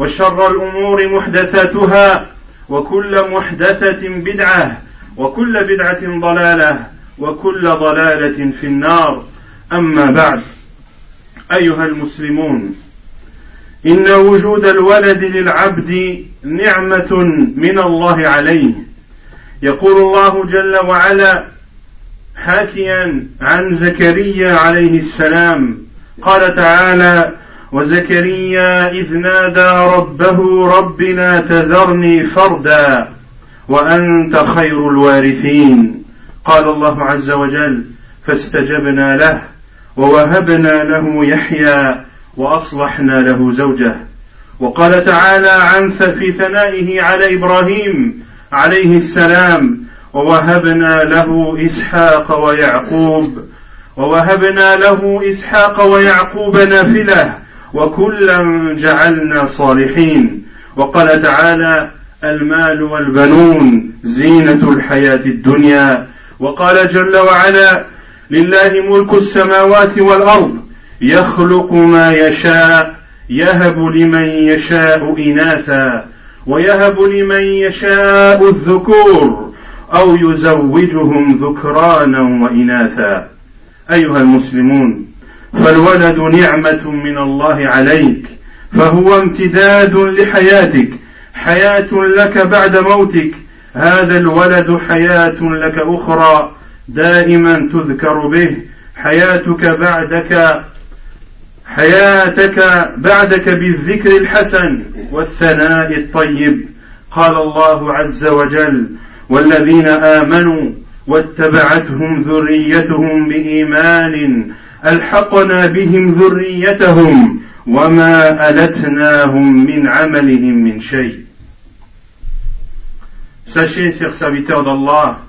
وشر الأمور محدثاتها وكل محدثة بدعة وكل بدعة ضلالة وكل ضلالة في النار. أما بعد أيها المسلمون إن وجود الولد للعبد نعمة من الله عليه. يقول الله جل وعلا حاكيا عن زكريا عليه السلام قال تعالى وزكريا إذ نادى ربه رب لا تذرني فردا وأنت خير الوارثين. قال الله عز وجل فاستجبنا له ووهبنا له يحيى وأصلحنا له زوجه. وقال تعالى عن في ثنائه على إبراهيم عليه السلام ووهبنا له إسحاق ويعقوب ووهبنا له إسحاق ويعقوب نافلة وكلا جعلنا صالحين. وقال تعالى المال والبنون زينة الحياة الدنيا. وقال جل وعلا لله ملك السماوات والأرض يخلق ما يشاء يهب لمن يشاء إناثا ويهب لمن يشاء الذكور أو يزوجهم ذكرانا وإناثا. أيها المسلمون فالولد نعمة من الله عليك فهو امتداد لحياتك حياة لك بعد موتك هذا الولد حياة لك أخرى دائما تذكر به حياتك بعدك حياتك بعدك بالذكر الحسن والثناء الطيب. قال الله عز وجل والذين آمنوا واتبعتهم ذريتهم بإيمان الحقنا بهم ذريتهم وما التناهم من عملهم من شيء Sachez, chers serviteurs d'Allah,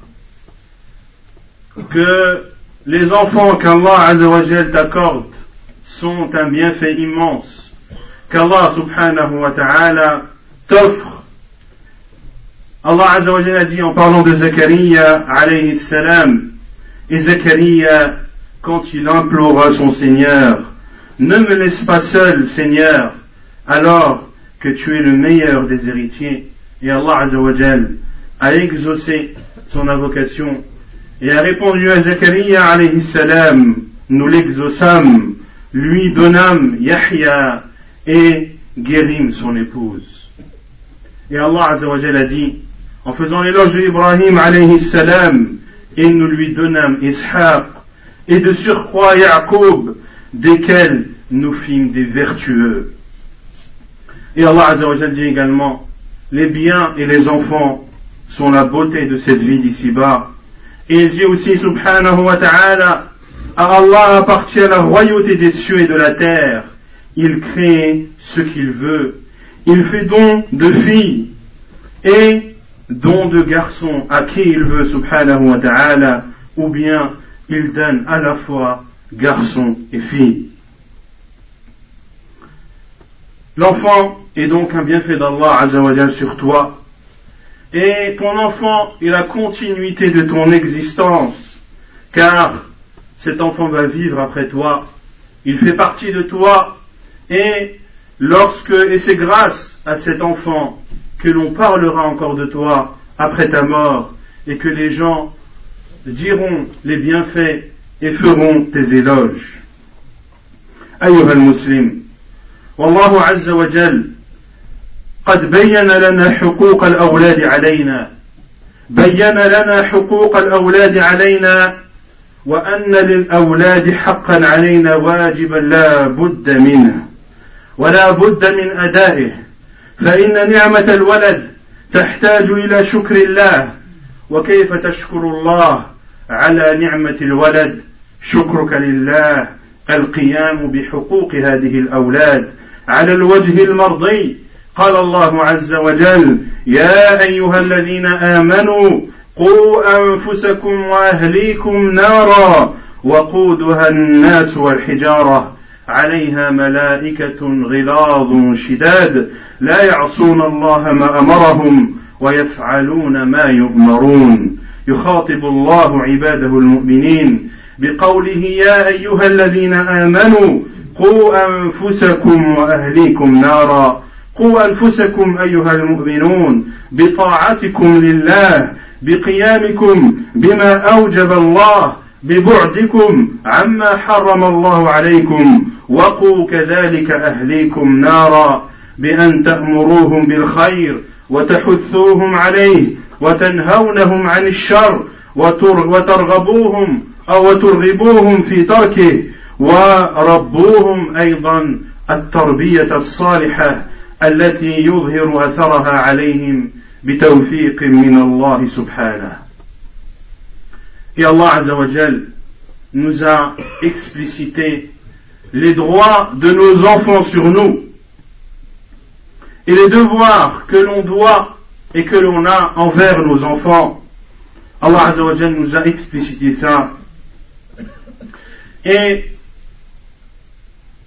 que les enfants qu'Allah Azzawajal t'accorde sont un bienfait immense qu'Allah subhanahu wa ta'ala t'offre. Allah Azza wa a dit en parlant de Zachariah alayhi salam, et Zachariah, quand il implora son Seigneur, ne me laisse pas seul, Seigneur, alors que tu es le meilleur des héritiers. Et Allah Azza wa a exaucé son invocation et a répondu à Zachariah alayhi salam, nous l'exaucâmes lui donnâmes Yahya et guérîmes son épouse. Et Allah Azzawajal a dit, en faisant l'éloge d'Ibrahim alayhi salam, et nous lui donnâmes Ishaq, et de surcroît Yaqub, desquels nous fîmes des vertueux. Et Allah dit également, les biens et les enfants sont la beauté de cette vie d'ici-bas. Et il dit aussi, subhanahu wa ta'ala, à Allah appartient la royauté des cieux et de la terre. Il crée ce qu'il veut. Il fait don de filles et don de garçons à qui il veut, subhanahu wa ta'ala, ou bien il donne à la fois garçons et filles. L'enfant est donc un bienfait d'Allah sur toi. Et ton enfant est la continuité de ton existence car cet enfant va vivre après toi, il fait partie de toi, et lorsque, et c'est grâce à cet enfant que l'on parlera encore de toi après ta mort, et que les gens diront les bienfaits et feront tes éloges. أيها المسلم والله عز وجل قد بين لنا حقوق الأولاد علينا بين لنا حقوق الأولاد علينا وأن للأولاد حقا علينا واجبا لا بد منه ولا بد من أدائه فإن نعمة الولد تحتاج إلى شكر الله وكيف تشكر الله على نعمة الولد؟ شكرك لله. القيام بحقوق هذه الأولاد على الوجه المرضي. قال الله عز وجل يا أيها الذين آمنوا قوا أنفسكم وأهليكم نارا وقودها الناس والحجارة. عليها ملائكة غلاظ شداد. لا يعصون الله ما أمرهم ويفعلون ما يؤمرون. يخاطب الله عباده المؤمنين بقوله يا أيها الذين آمنوا قوا أنفسكم وأهليكم نارا. قوا أنفسكم أيها المؤمنون بطاعتكم لله بقيامكم بما أوجب الله ببعدكم عما حرم الله عليكم وقوا كذلك أهليكم نارا. بأن تأمروهم بالخير وتحثوهم عليه وتنهونهم عن الشر وترغبوهم أو ترغبوهم في تركه وربوهم أيضا التربية الصالحة التي يظهر أثرها عليهم بتوفيق من الله سبحانه. Et Allah Azzawajal nous a explicité les droits de nos enfants sur nous. Et les devoirs que l'on doit et que l'on a envers nos enfants. Allah Azzawajal nous a explicité ça. Et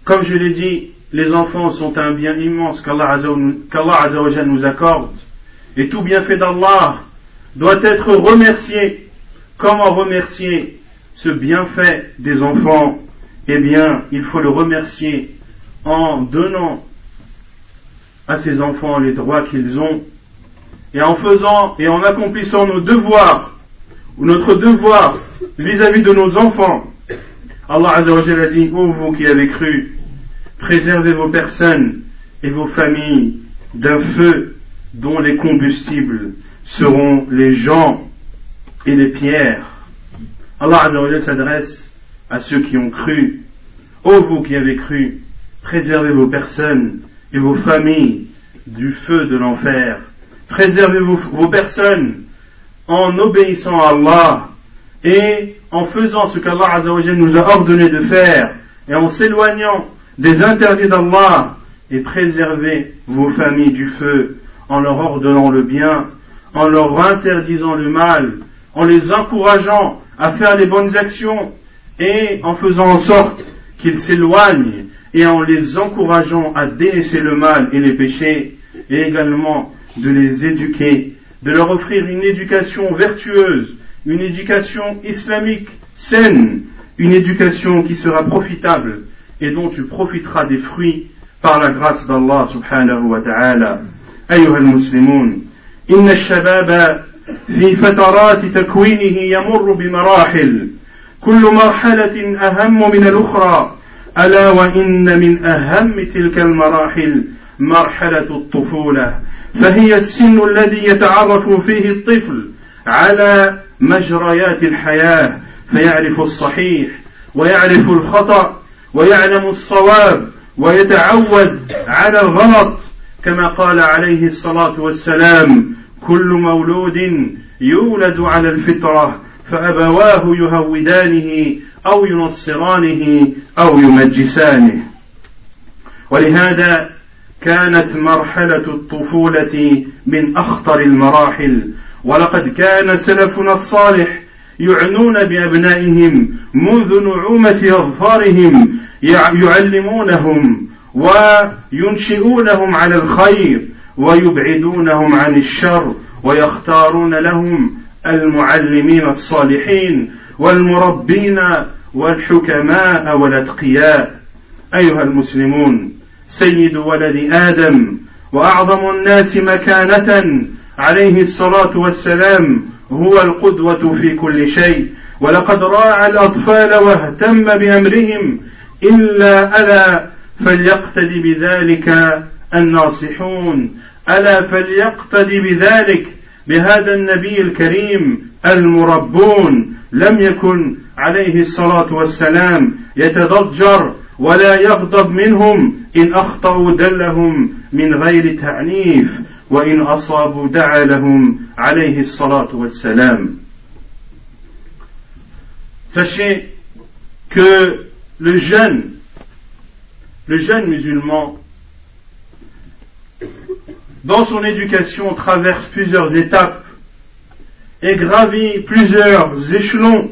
comme je l'ai dit, les enfants sont un bien immense qu'Allah Azzawajal nous accorde. Et tout bienfait d'Allah doit être remercié. Comment remercier ce bienfait des enfants? Eh bien, il faut le remercier en donnant à ces enfants les droits qu'ils ont et en faisant et en accomplissant nos devoirs ou notre devoir vis-à-vis de nos enfants. Allah Azzawajal a dit, ô vous qui avez cru, préservez vos personnes et vos familles d'un feu dont les combustibles seront les gens et les pierres. Allah Azzawajal s'adresse à ceux qui ont cru. Ô vous qui avez cru, préservez vos personnes et vos familles du feu de l'enfer. Préservez vos, personnes en obéissant à Allah et en faisant ce qu'Allah nous a ordonné de faire et en s'éloignant des interdits d'Allah et préservez vos familles du feu en leur ordonnant le bien, en leur interdisant le mal, en les encourageant à faire les bonnes actions et en faisant en sorte qu'ils s'éloignent et en les encourageant à délaisser le mal et les péchés et également de les éduquer, de leur offrir une éducation vertueuse, une éducation islamique saine, une éducation qui sera profitable et dont tu profiteras des fruits par la grâce d'Allah subhanahu wa ta'ala. أيها المسلمون إن الشباب في فترات تكوينه يمر بمراحل كل مرحلة أهم من الأخرى ألا وإن من أهم تلك المراحل مرحلة الطفولة فهي السن الذي يتعرف فيه الطفل على مجريات الحياة فيعرف الصحيح ويعرف الخطأ ويعلم الصواب ويتعود على الغلط كما قال عليه الصلاة والسلام كل مولود يولد على الفطرة فأبواه يهودانه أو ينصرانه أو يمجسانه. ولهذا كانت مرحلة الطفولة من أخطر المراحل ولقد كان سلفنا الصالح يعنون بأبنائهم منذ نعومة أظفارهم يعلمونهم وينشئونهم على الخير ويبعدونهم عن الشر ويختارون لهم المعلمين الصالحين والمربين والحكماء والأتقياء. أيها المسلمون سيد ولد آدم وأعظم الناس مكانة عليه الصلاة والسلام هو القدوة في كل شيء. ولقد راعى الأطفال واهتم بأمرهم إلا ألا فليقتدي بذلك الناصحون. ألا فليقتدي بذلك بهذا النبي الكريم المربون لم يكن عليه الصلاة والسلام يتضجر ولا يغضب منهم إن أخطأوا دلهم من غير تعنيف وإن أصابوا دعا لهم عليه الصلاة والسلام. Sachez que le jeune, le jeune musulman, dans son éducation, traverse plusieurs étapes et gravit plusieurs échelons.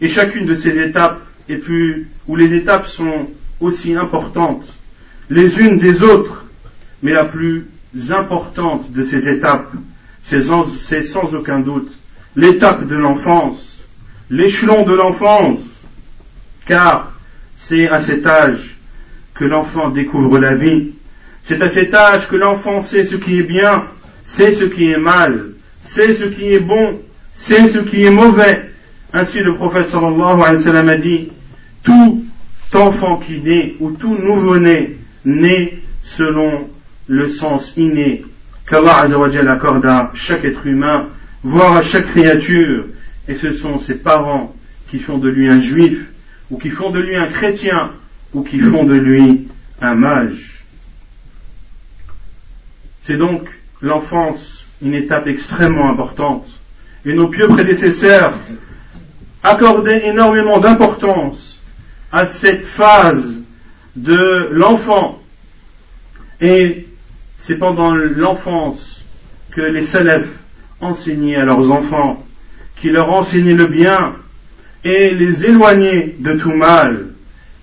Et chacune de ces étapes est plus, où les étapes sont aussi importantes les unes des autres, mais la plus importante de ces étapes, c'est sans aucun doute l'étape de l'enfance l'échelon de l'enfance, car c'est à cet âge que l'enfant découvre la vie, c'est à cet âge que l'enfant sait ce qui est bien, sait ce qui est mal, sait ce qui est bon, sait ce qui est mauvais. Ainsi le prophète sallallahu alayhi wa sallam a dit, tout enfant qui naît ou tout nouveau-né naît selon le sens inné qu'Allah accorde à chaque être humain, voire à chaque créature, et ce sont ses parents qui font de lui un juif, ou qui font de lui un chrétien, ou qui font de lui un mage. C'est donc l'enfance une étape extrêmement importante. Et nos pieux prédécesseurs accordaient énormément d'importance à cette phase de l'enfant. Et c'est pendant l'enfance que les salafs enseignaient à leurs enfants qui leur enseignait le bien et les éloignait de tout mal.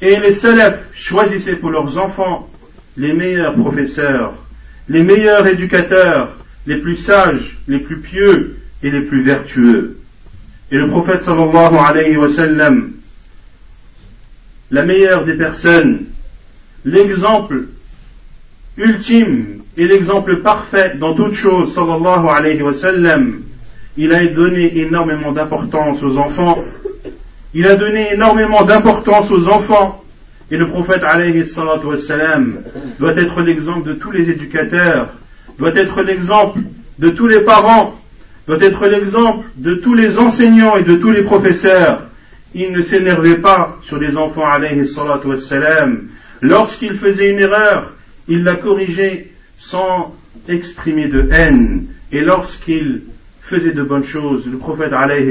Et les salafs choisissaient pour leurs enfants les meilleurs professeurs, les meilleurs éducateurs, les plus sages, les plus pieux et les plus vertueux. Et le prophète sallallahu alayhi wa sallam, la meilleure des personnes, l'exemple ultime et l'exemple parfait dans toute chose, sallallahu alayhi wa sallam, il a donné énormément d'importance aux enfants. Il a donné énormément d'importance aux enfants. Et le prophète alayhi doit être l'exemple de tous les éducateurs, doit être l'exemple de tous les parents, doit être l'exemple de tous les enseignants et de tous les professeurs. Il ne s'énervait pas sur les enfants alayhi Lorsqu'il faisait une erreur, il la corrigeait sans exprimer de haine. Et lorsqu'il faisait de bonnes choses. Le prophète alayhi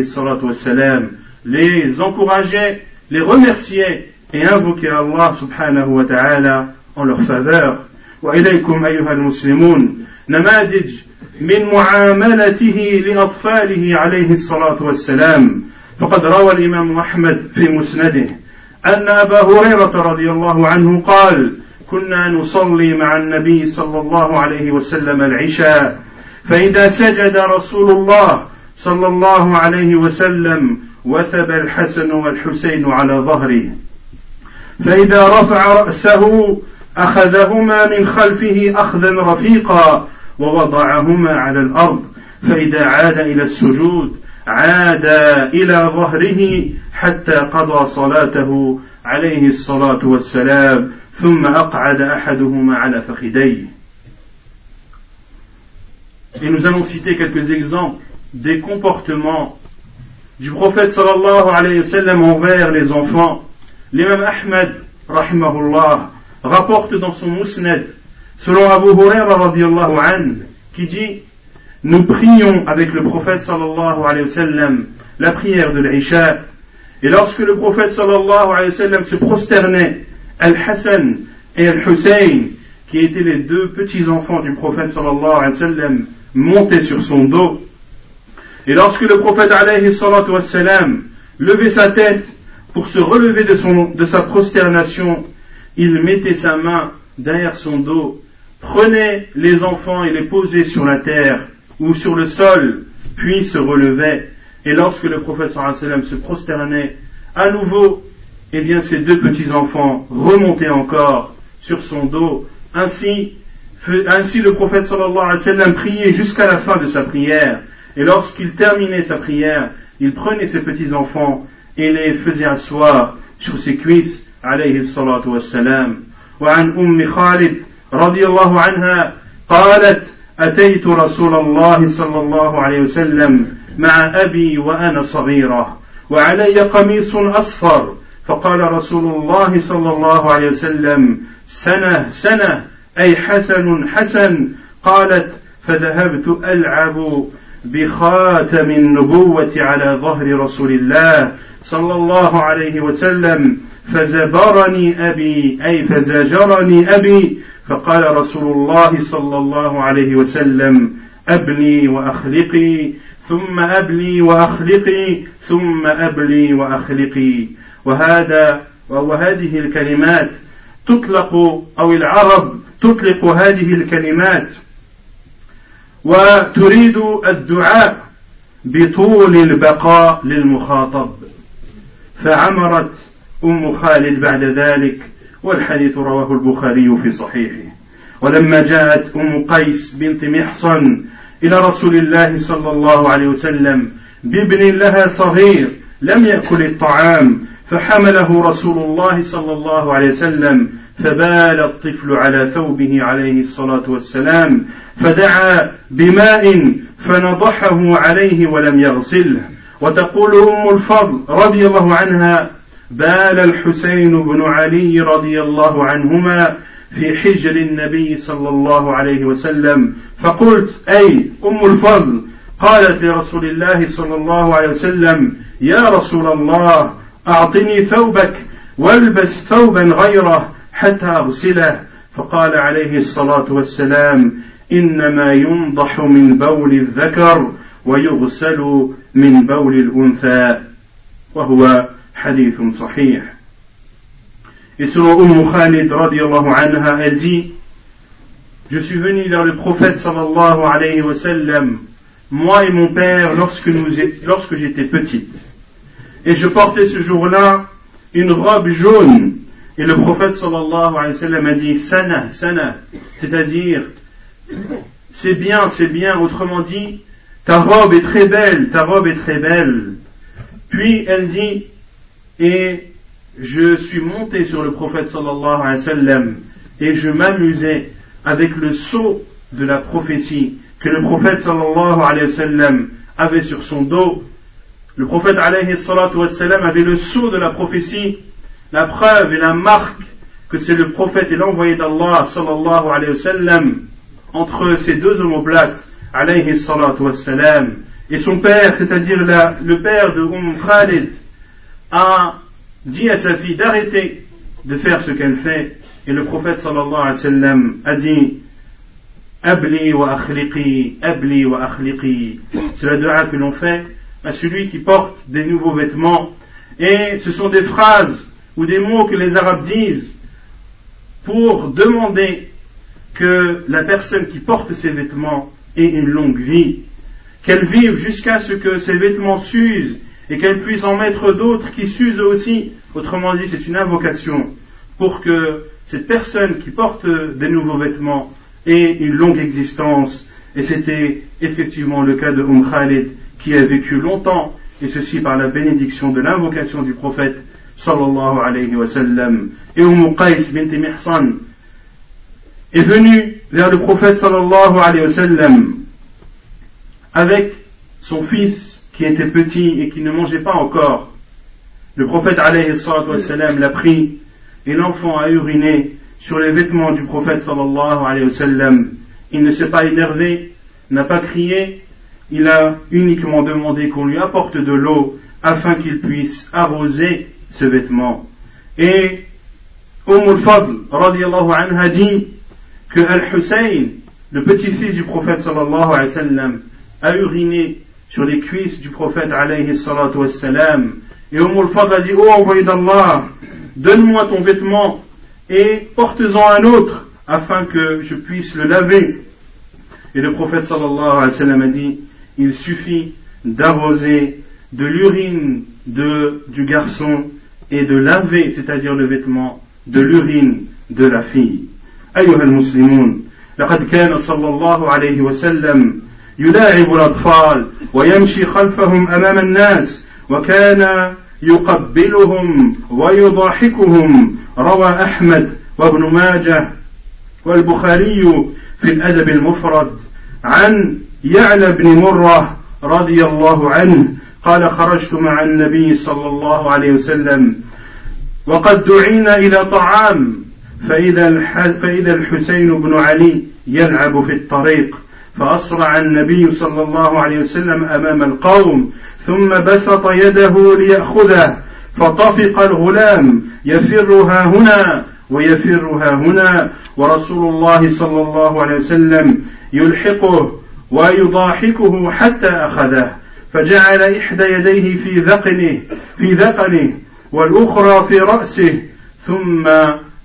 les encourageait, les remerciait et invoquait Allah subhanahu wa ta'ala en leur faveur. وإليكم أيها المسلمون نماذج من معاملته لأطفاله عليه الصلاة والسلام فقد روى الإمام أحمد في مسنده أن أبا هريرة رضي الله عنه قال كنا نصلي مع النبي صلى الله عليه وسلم العشاء فإذا سجد رسول الله صلى الله عليه وسلم وثب الحسن والحسين على ظهره فإذا رفع رأسه أخذهما من خلفه أخذا رفيقا ووضعهما على الأرض فإذا عاد إلى السجود عاد إلى ظهره حتى قضى صلاته عليه الصلاة والسلام ثم أقعد أحدهما على فخذيه Et nous allons citer quelques exemples des comportements du prophète sallallahu alayhi wa sallam envers les enfants. L'imam Ahmed, rahimahullah, rapporte dans son musnad, selon Abu Huraira qui dit, nous prions avec le prophète sallallahu alayhi wa sallam la prière de l'Isha, et lorsque le prophète sallallahu alayhi wa sallam se prosternait, Al-Hassan et Al-Hussein, qui étaient les deux petits enfants du prophète sallallahu alayhi wa sallam, montait sur son dos. Et lorsque le prophète alayhi wassalam, levait sa tête pour se relever de, son, de sa prosternation, il mettait sa main derrière son dos, prenait les enfants et les posait sur la terre ou sur le sol, puis se relevait. Et lorsque le prophète sallam se prosternait à nouveau, eh bien ces deux petits enfants remontaient encore sur son dos. Ainsi, ainsi le prophète sallallahu alayhi wa sallam priait jusqu'à la fin de sa prière. Et lorsqu'il terminait sa prière, il prenait ses petits et les faisait asseoir sur ses cuisses عليه الصلاة والسلام وعن أم خالد رضي الله عنها قالت أتيت رسول الله صلى الله عليه وسلم مع أبي وأنا صغيرة وعلي قميص أصفر فقال رسول الله صلى الله عليه وسلم سنة سنة أي حسن حسن. قالت فذهبت ألعب بخاتم النبوة على ظهر رسول الله صلى الله عليه وسلم فزبرني أبي أي فزجرني أبي. فقال رسول الله صلى الله عليه وسلم أبلي وأخلقي ثم أبلي وأخلقي ثم أبلي وأخلقي. وهذا وهذه الكلمات تطلق أو العرب تطلق هذه الكلمات وتريد الدعاء بطول البقاء للمخاطب. فعمرت أم خالد بعد ذلك والحديث رواه البخاري في صحيحه. ولما جاءت أم قيس بنت محصن إلى رسول الله صلى الله عليه وسلم بابن لها صغير لم يأكل الطعام فحمله رسول الله صلى الله عليه وسلم فبال الطفل على ثوبه عليه الصلاة والسلام فدعا بماء فنضحه عليه ولم يغسله. وتقول أم الفضل رضي الله عنها بال الحسين بن علي رضي الله عنهما في حجر النبي صلى الله عليه وسلم فقلت أي أم الفضل؟ قالت لرسول الله صلى الله عليه وسلم يا رسول الله أعطني ثوبك والبس ثوبا غيره حتى أغسله فقال عليه الصلاة والسلام إنما ينضح من بول الذكر ويغسل من بول الأنثى وهو حديث صحيح selon Umm Khalid radiallahu anha, elle dit Je suis venu vers le prophète sallallahu alayhi wa sallam, moi et mon père, lorsque, nous, lorsque j'étais petite. Et je portais ce jour-là une robe jaune. Et le prophète sallallahu alayhi wa sallam a dit Sana, sana, c'est-à-dire c'est bien, c'est bien, autrement dit, ta robe est très belle, ta robe est très belle. Puis elle dit et je suis monté sur le prophète sallallahu alayhi wa sallam et je m'amusais avec le sceau de la prophétie que le prophète sallallahu alayhi wa sallam avait sur son dos. Le prophète alayhi wa sallam avait le sceau de la prophétie, la preuve et la marque que c'est le prophète et l'envoyé d'Allah sallallahu alayhi wa sallam entre ces deux omoplates alayhi wa sallam et son père, c'est-à-dire le père de Umm Khalid, a dit à sa fille d'arrêter de faire ce qu'elle fait et le prophète sallallahu alayhi wa sallam a dit Abli wa akhliqi, abli wa akhliqi. C'est la dua que l'on fait à celui qui porte des nouveaux vêtements. Et ce sont des phrases ou des mots que les Arabes disent pour demander que la personne qui porte ces vêtements ait une longue vie, qu'elle vive jusqu'à ce que ses vêtements s'usent et qu'elle puisse en mettre d'autres qui s'usent aussi. Autrement dit, c'est une invocation pour que cette personne qui porte des nouveaux vêtements ait une longue existence. Et c'était effectivement le cas de Umm Khalid qui a vécu longtemps, et ceci par la bénédiction de l'invocation du prophète sallallahu alayhi wa sallam. Et Umm Qais est venue vers le prophète wa sallam avec son fils qui était petit et qui ne mangeait pas encore. Le prophète alayhi l'a pris et l'enfant a uriné sur les vêtements du prophète wa sallam. Il ne s'est pas énervé, n'a pas crié, il a uniquement demandé qu'on lui apporte de l'eau afin qu'il puisse arroser ce vêtement. Et Umm al-Fadl anha dit que Al-Hussein, le petit-fils du prophète sallallahu alayhi wa sallam, a uriné sur les cuisses du prophète alayhi salatu wassalam. Et Umm al-Fadl a dit, oh envoyé d'Allah, donne-moi ton vêtement et porte-en un autre afin que je puisse le laver. Et le prophète sallallahu alayhi wa sallam a dit, il suffit d'arroser de l'urine du garçon et de laver, c'est-à-dire le vêtement, de l'urine de la fille. أيها المسلمون لقد كان صلى الله عليه وسلم يلاعب الأطفال ويمشي خلفهم أمام الناس وكان يقبلهم ويضاحكهم روى أحمد وابن ماجه والبخاري في الأدب المفرد عن يعلى بن مرة رضي الله عنه قال خرجت مع النبي صلى الله عليه وسلم. وقد دعينا إلى طعام. فإذا فإذا الحسين بن علي يلعب في الطريق فأسرع النبي صلى الله عليه وسلم أمام القوم ثم بسط يده ليأخذه فطفق الغلام. يفرها هنا ويفرها هنا. ورسول الله صلى الله عليه وسلم يلحقه ويضاحكه حتى أخذه. فجعل إحدى يديه في ذقنه في ذقنه والأخرى في رأسه ثم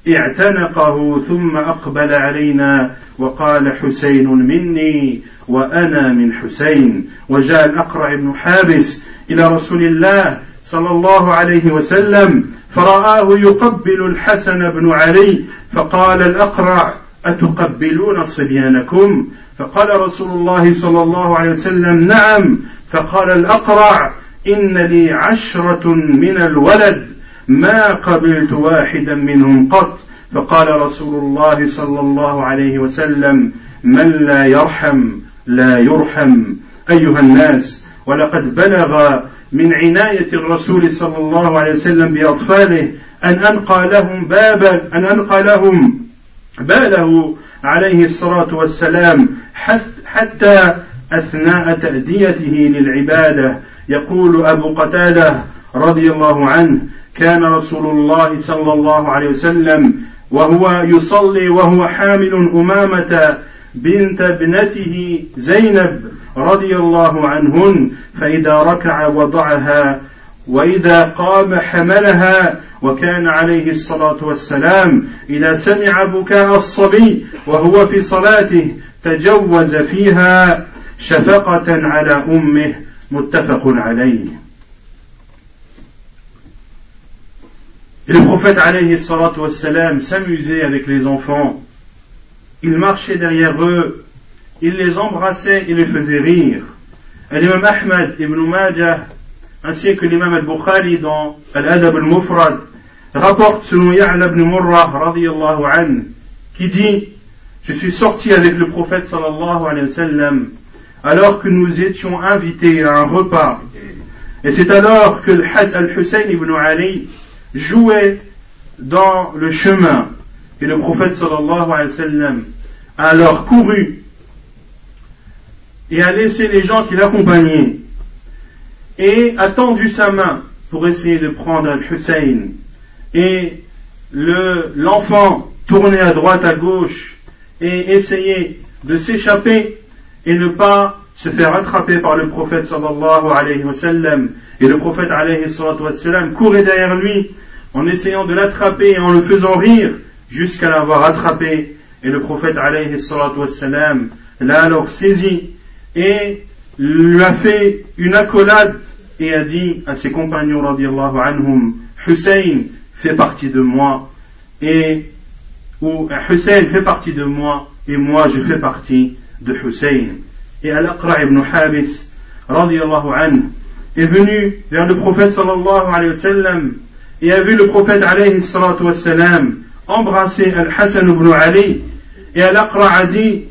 اعتنقه ثم أقبل علينا وقال حسين مني وأنا من حسين. وجاء الأقرع بن حابس إلى رسول الله صلى الله عليه وسلم فرآه يقبل الحسن بن علي فقال الأقرع أتقبلون صبيانكم؟ فقال رسول الله صلى الله عليه وسلم نعم. فقال الأقرع إن لي عشرة من الولد ما قبلت واحدا منهم قط. فقال رسول الله صلى الله عليه وسلم من لا يرحم لا يرحم. أيها الناس ولقد بلغ من عناية الرسول صلى الله عليه وسلم بأطفاله أن أنقى لهم بابا أن أنقى لهم باله عليه الصلاة والسلام حتى أثناء تأديته للعبادة. يقول أبو قتادة رضي الله عنه كان رسول الله صلى الله عليه وسلم وهو يصلي وهو حامل أمامة بنت ابنته زينب رضي الله عنهن فإذا ركع وضعها وإذا قام حملها وكان عليه الصلاة والسلام إذا سمع بكاء الصبي وهو في صلاته تجوز فيها شفقة على أمه متفق عليه Et le prophète alayhi salatu wassalam s'amusait avec les enfants. Il marchait derrière eux, il les embrassait et les faisait rire. L'imam Ahmad ibn Majah, ainsi que l'imam al-Bukhari dans Al-Adab al-Mufrad, rapporte selon Ya'la ibn Murrah radiyallahu anhu, qui dit, je suis sorti avec le prophète sallallahu alayhi wa sallam, alors que nous étions invités à un repas. Et c'est alors que Al-Hussein ibn Ali jouait dans le chemin. Et le prophète sallallahu alayhi wa sallam a alors couru et a laissé les gens qui l'accompagnaient et a tendu sa main pour essayer de prendre Al-Hussein. Et l'enfant tournait à droite, à gauche et essayait de s'échapper et ne pas se faire attraper par le prophète sallallahu alayhi wa sallam. Et le prophète alayhi wa sallam courait derrière lui en essayant de l'attraper et en le faisant rire jusqu'à l'avoir attrapé. Et le prophète alayhi wa sallam l'a alors saisi et lui a fait une accolade et a dit à ses compagnons radiallahu anhum, Hussein fait partie de moi et ou Hussein fait partie de moi et moi je fais partie de Hussein. Et Al-Aqra ibn Habis radiallahu anhu est venu vers le prophète sallallahu alayhi wa sallam et a vu le prophète alayhi salatu wassalam embrasser Al-Hassan ibn Ali et Al-Aqra a dit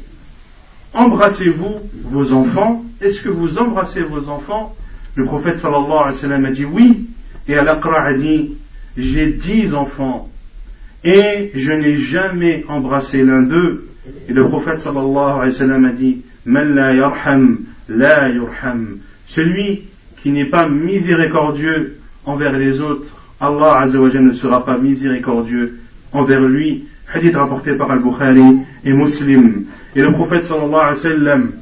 Embrassez-vous vos enfants Est-ce que vous embrassez vos enfants Le prophète sallallahu alayhi wa sallam a dit oui et Al-Aqra a dit J'ai dix enfants et je n'ai jamais embrassé l'un d'eux et le prophète sallallahu alayhi wa sallam a dit Man la yarham la Celui qui n'est pas miséricordieux envers les autres Allah Azzawajal ne sera pas miséricordieux envers lui. Hadith rapporté par Al-Bukhari et Muslim. Et le prophète sallallahu alayhi wa sallam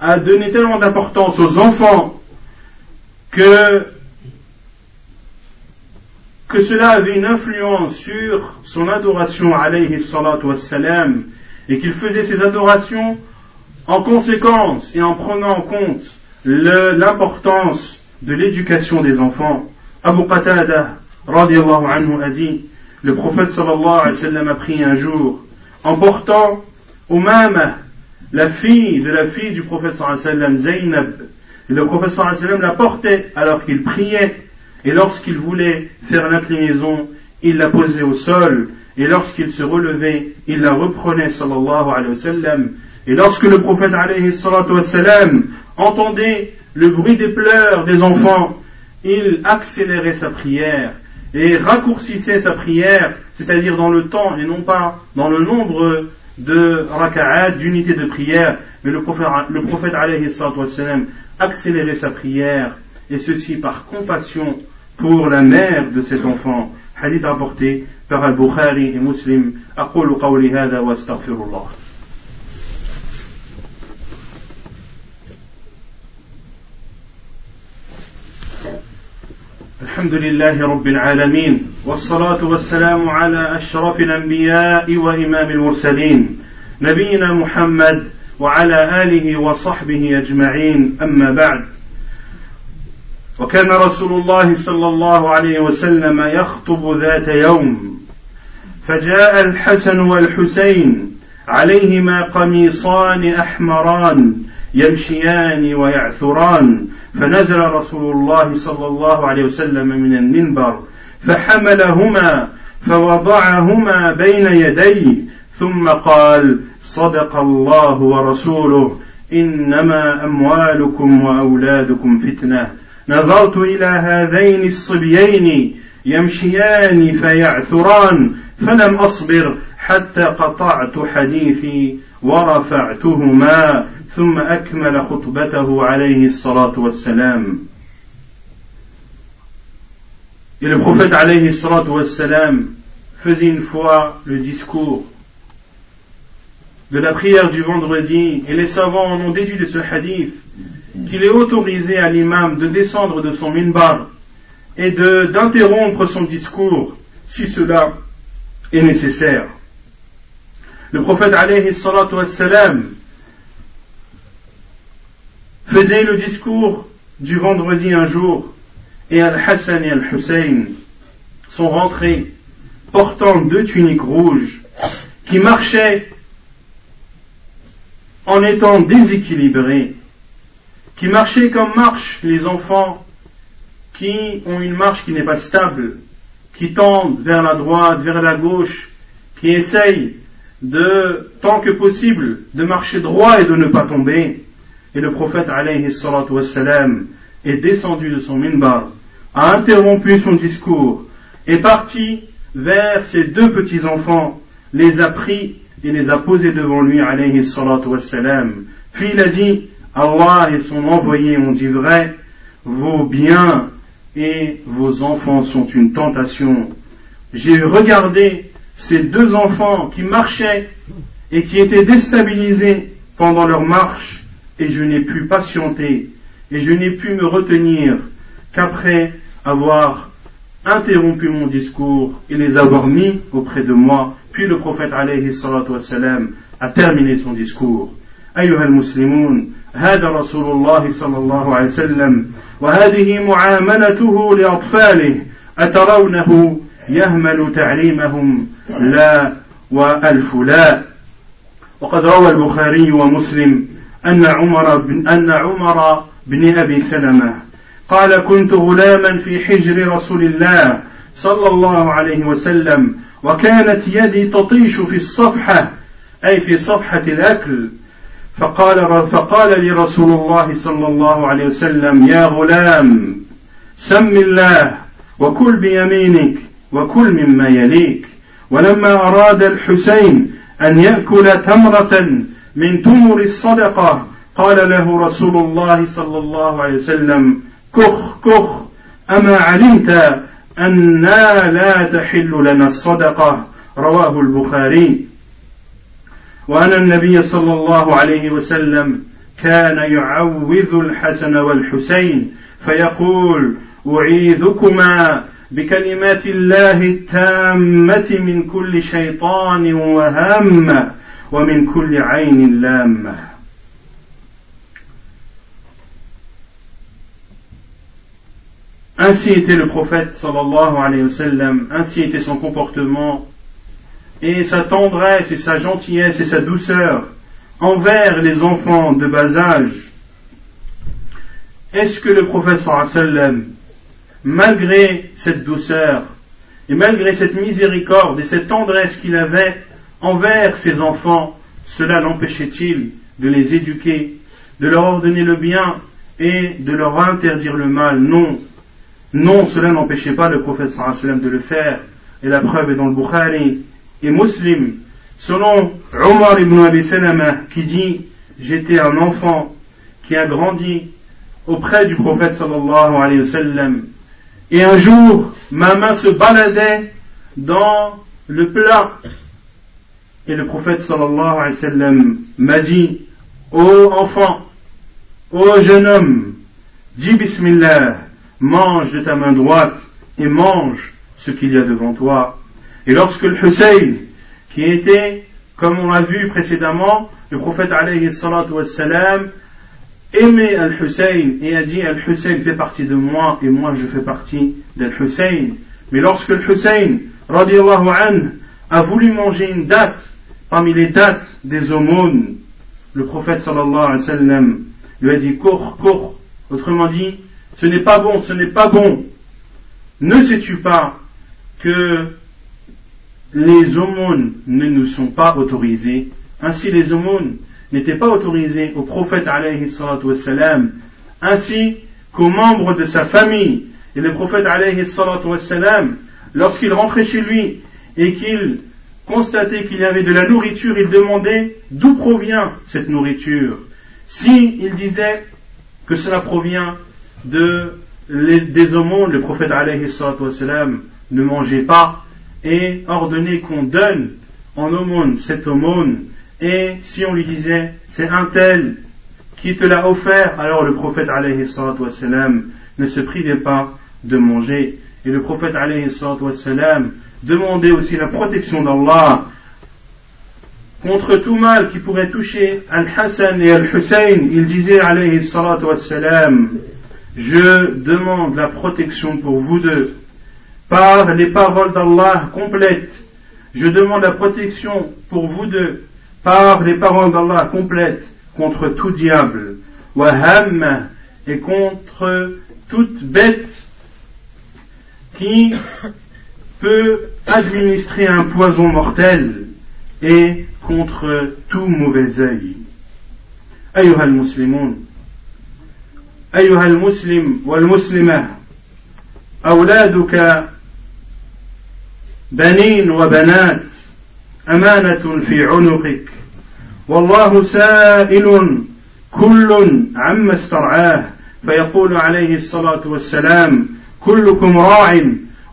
a donné tellement d'importance aux enfants que, que cela avait une influence sur son adoration alayhi salatu wassalam et qu'il faisait ses adorations en conséquence et en prenant en compte l'importance de l'éducation des enfants, Abu Qatada radiallahu anhu a dit, le prophète sallallahu alayhi wa sallam a pris un jour en portant Umama, la fille de la fille du prophète sallam, Zainab. Et le prophète la portait alors qu'il priait et lorsqu'il voulait faire l'inclinaison, il la posait au sol et lorsqu'il se relevait, il la reprenait sallallahu alayhi wa sallam. Et lorsque le prophète alayhi sallam entendait le bruit des pleurs des enfants, il accélérait sa prière et raccourcissait sa prière, c'est-à-dire dans le temps et non pas dans le nombre de raka'at, d'unités de prière, mais le prophète, le prophète alayhi sallam, accélérait sa prière, et ceci par compassion pour la mère de cet enfant. Hadith rapporté par Al-Bukhari et Muslim. أقول قولي هذا واستغفر الله. الحمد لله رب العالمين والصلاة والسلام على أشرف الأنبياء وإمام المرسلين نبينا محمد وعلى آله وصحبه أجمعين أما بعد. وكان رسول الله صلى الله عليه وسلم يخطب ذات يوم فجاء الحسن والحسين عليهما قميصان أحمران يمشيان ويعثران فنزل رسول الله صلى الله عليه وسلم من المنبر فحملهما فوضعهما بين يديه ثم قال صدق الله ورسوله إنما أموالكم وأولادكم فتنة. نظرت إلى هذين الصبيين يمشيان فيعثران فلم أصبر حتى قطعت حديثي ورفعتهما ثم أكمل خطبته عليه الصلاة والسلام Et le prophète alayhi salatu wassalam faisait une fois le discours de la prière du vendredi et les savants en ont déduit de ce hadith qu'il est autorisé à l'imam de descendre de son minbar et d'interrompre son discours si cela est nécessaire. Le prophète alayhi salatu wassalam faisait le discours du vendredi un jour et Al-Hassan et Al-Hussein sont rentrés portant deux tuniques rouges qui marchaient en étant déséquilibrés, qui marchaient comme marchent les enfants qui ont une marche qui n'est pas stable, qui tendent vers la droite, vers la gauche, qui essayent de, tant que possible, de marcher droit et de ne pas tomber. Et le prophète alayhi wassalam, est descendu de son minbar, a interrompu son discours, est parti vers ses deux petits-enfants, les a pris et les a posés devant lui alayhi wassalam. Puis il a dit, Allah et son envoyé ont dit vrai, vos biens et vos enfants sont une tentation. J'ai regardé ces deux enfants qui marchaient et qui étaient déstabilisés pendant leur marche et je n'ai pu patienter et je n'ai pu me retenir qu'après avoir interrompu mon discours et les avoir mis auprès de moi. Puis le prophète alayhi salatu wassalam a terminé son discours. أيها المسلمون هذا رسول الله صلى الله عليه وسلم وهذه معاملته لأطفاله أترونه يهمل تعليمهم لا وألف لا وقد روى البخاري ومسلم أن عمر بن أن عمر بن أبي سلمة قال كنت غلاما في حجر رسول الله صلى الله عليه وسلم وكانت يدي تطيش في الصفحة أي في صفحة الأكل. فقال فقال لي رسول الله صلى الله عليه وسلم يا غلام سم الله وكل بيمينك وكل مما يليك ولما أراد الحسين أن يأكل تمرة من تمر الصدقة. قال له رسول الله صلى الله عليه وسلم كخ كخ أما علمت أنا لا تحل لنا الصدقة؟ رواه البخاري. وأن النبي صلى الله عليه وسلم كان يعوذ الحسن والحسين فيقول أعيذكما بكلمات الله التامة من كل شيطان وهامة. ومن كل عين لامة Ainsi était le prophète sallallahu alayhi wa sallam, ainsi était son comportement, et sa tendresse et sa gentillesse et sa douceur envers les enfants de bas âge. Est-ce que le prophète sallallahu alayhi wa sallam, malgré cette douceur, et malgré cette miséricorde et cette tendresse qu'il avait envers ses enfants, cela l'empêchait-il de les éduquer, de leur ordonner le bien et de leur interdire le mal? Non. Non, cela n'empêchait pas le prophète sallam de le faire. Et la preuve est dans le Bukhari et Muslim. Selon Omar ibn Abi Salama qui dit J'étais un enfant qui a grandi auprès du prophète sallallahu. Et un jour, ma main se baladait dans le plat. Et le prophète sallallahu alayhi wa sallam m'a dit Ô enfant, ô jeune homme, dis Bismillah mange de ta main droite et mange ce qu'il y a devant toi. Et lorsque le Hussein, qui était, comme on l'a vu précédemment, le prophète alayhi wassalam, aimait Al-Hussein et a dit Al-Hussein fait partie de moi et moi je fais partie d'Al-Hussein. Mais lorsque le Hussein, radiallahu anhu, a voulu manger une date parmi les dates des aumônes, le prophète sallallahu alayhi wa sallam lui a dit cours, cours. Autrement dit, ce n'est pas bon, ce n'est pas bon. Ne sais-tu pas que les aumônes ne nous sont pas autorisées? Ainsi, les aumônes n'étaient pas autorisées au prophète alayhi wassalam, ainsi qu'aux membres de sa famille. Et le prophète alayhi wassalam, lorsqu'il rentrait chez lui et qu'il constatait qu'il y avait de la nourriture, il demandait d'où provient cette nourriture. Si il disait que cela provient de, des aumônes, le prophète alayhi ne mangeait pas et ordonnait qu'on donne en aumône cette aumône. Et si on lui disait c'est un tel qui te l'a offert, alors le prophète alayhi ne se privait pas de manger. Et le prophète alayhi demandait aussi la protection d'Allah contre tout mal qui pourrait toucher Al-Hassan et Al-Hussein. Il disait alayhi je demande la protection pour vous deux par les paroles d'Allah complètes. Je demande la protection pour vous deux par les paroles d'Allah complètes contre tout diable, waham et contre toute bête qui peut administrer un poison mortel et contre tout mauvais œil. أيها المسلمون أيها المسلم والمسلمة أولادك بنين وبنات أمانة في عنقك والله سائل كل عما استرعاه فيقول عليه الصلاة والسلام كلكم راع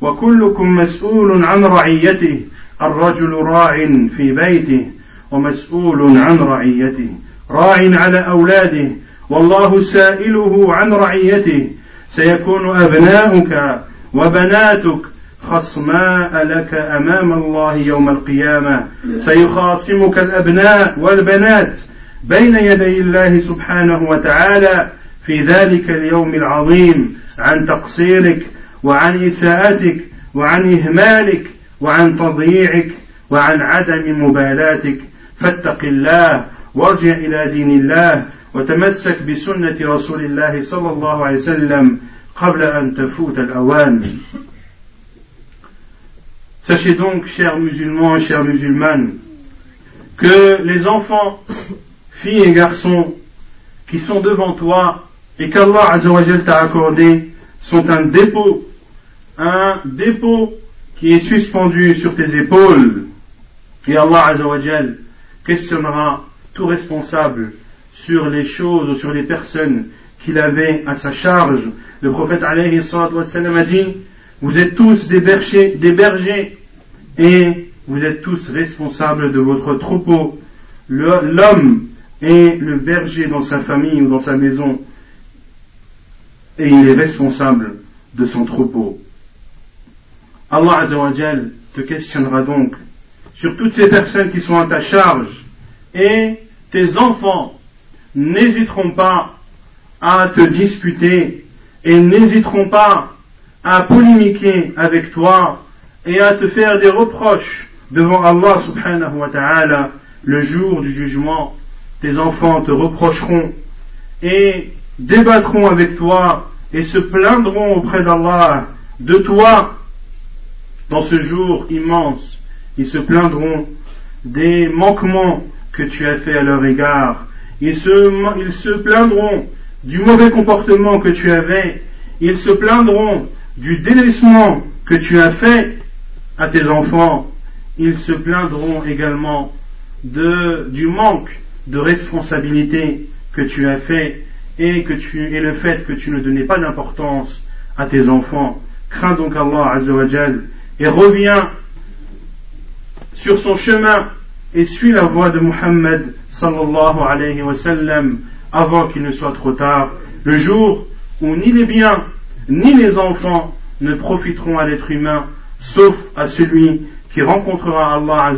وكلكم مسؤول عن رعيته الرجل راع في بيته ومسؤول عن رعيته راع على أولاده والله سائله عن رعيته سيكون أبناؤك وبناتك خصماء لك أمام الله يوم القيامة. سيخاصمك الأبناء والبنات بين يدي الله سبحانه وتعالى في ذلك اليوم العظيم عن تقصيرك وعن إساءتك وعن إهمالك وعن تضييعك وعن عدم مبالاتك فاتق الله وارجع إلى دين الله وتمسك بسنة رسول الله صلى الله عليه وسلم قبل أن تفوت الأوان Sachez donc, chers musulmans et chères musulmanes, que les enfants, filles et garçons, qui sont devant toi et qu'Allah t'a accordé, sont un dépôt, un dépôt qui est suspendu sur tes épaules. Et Allah Azzawajal questionnera tout responsable sur les choses ou sur les personnes qu'il avait à sa charge. Le prophète alayhi a dit, vous êtes tous des bergers, des bergers et vous êtes tous responsables de votre troupeau. L'homme est le berger dans sa famille ou dans sa maison et il est responsable de son troupeau. Allah Azzawajal te questionnera donc sur toutes ces personnes qui sont à ta charge et tes enfants n'hésiteront pas à te disputer et n'hésiteront pas à polémiquer avec toi et à te faire des reproches devant Allah subhanahu wa ta'ala le jour du jugement. Tes enfants te reprocheront et débattront avec toi et se plaindront auprès d'Allah de toi dans ce jour immense. Ils se plaindront des manquements que tu as fait à leur égard. Ils se, ils se plaindront du mauvais comportement que tu avais. Ils se plaindront du délaissement que tu as fait à tes enfants. Ils se plaindront également de, du manque de responsabilité que tu as fait et, que tu, et le fait que tu ne donnais pas d'importance à tes enfants. Crains donc Allah Azzawajal et reviens sur son chemin et suis la voie de Muhammad sallallahu alayhi wa sallam avant qu'il ne soit trop tard, le jour où ni les biens ni les enfants ne profiteront à l'être humain sauf à celui qui rencontrera Allah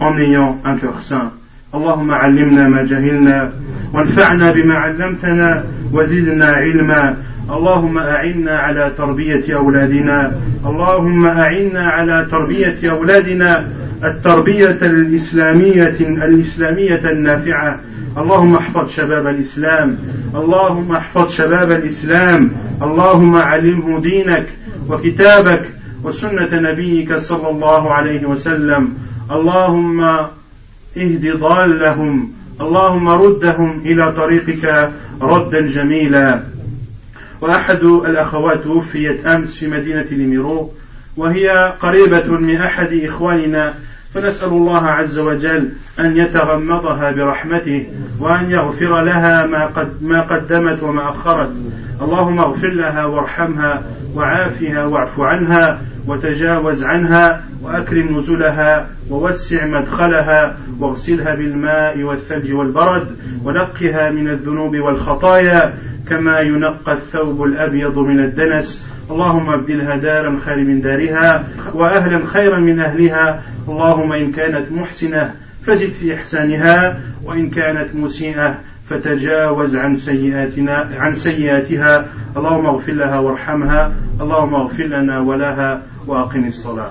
en ayant un cœur saint. اللهم علمنا ما جهلنا وانفعنا بما علمتنا وزدنا علما. اللهم أعنا على تربية أولادنا. اللهم أعنا على تربية أولادنا. التربية الإسلامية الإسلامية النافعة. اللهم احفظ شباب الإسلام. اللهم احفظ شباب الإسلام. اللهم علمه دينك وكتابك وسنة نبيك صلى الله عليه وسلم. اللهم اهد ضالهم اللهم ردهم إلى طريقك ردا جميلا. وأحد الأخوات توفيت أمس في مدينة ليميرو وهي قريبة من أحد إخواننا فنسأل الله عز وجل أن يتغمضها برحمته وأن يغفر لها ما, قد ما قدمت وما أخرت. اللهم اغفر لها وارحمها وعافها واعف عنها وتجاوز عنها وأكرم نزلها ووسع مدخلها واغسلها بالماء والثلج والبرد ونقها من الذنوب والخطايا كما ينقى الثوب الأبيض من الدنس. اللهم ابدلها دارا خير من دارها وأهلا خيرا من أهلها. اللهم إن كانت محسنة فزد في إحسانها وإن كانت مسيئة فتجاوز عن سيئاتنا عن سيئاتها. اللهم اغفر لها وارحمها. اللهم اغفر لنا ولها وأقم الصلاة.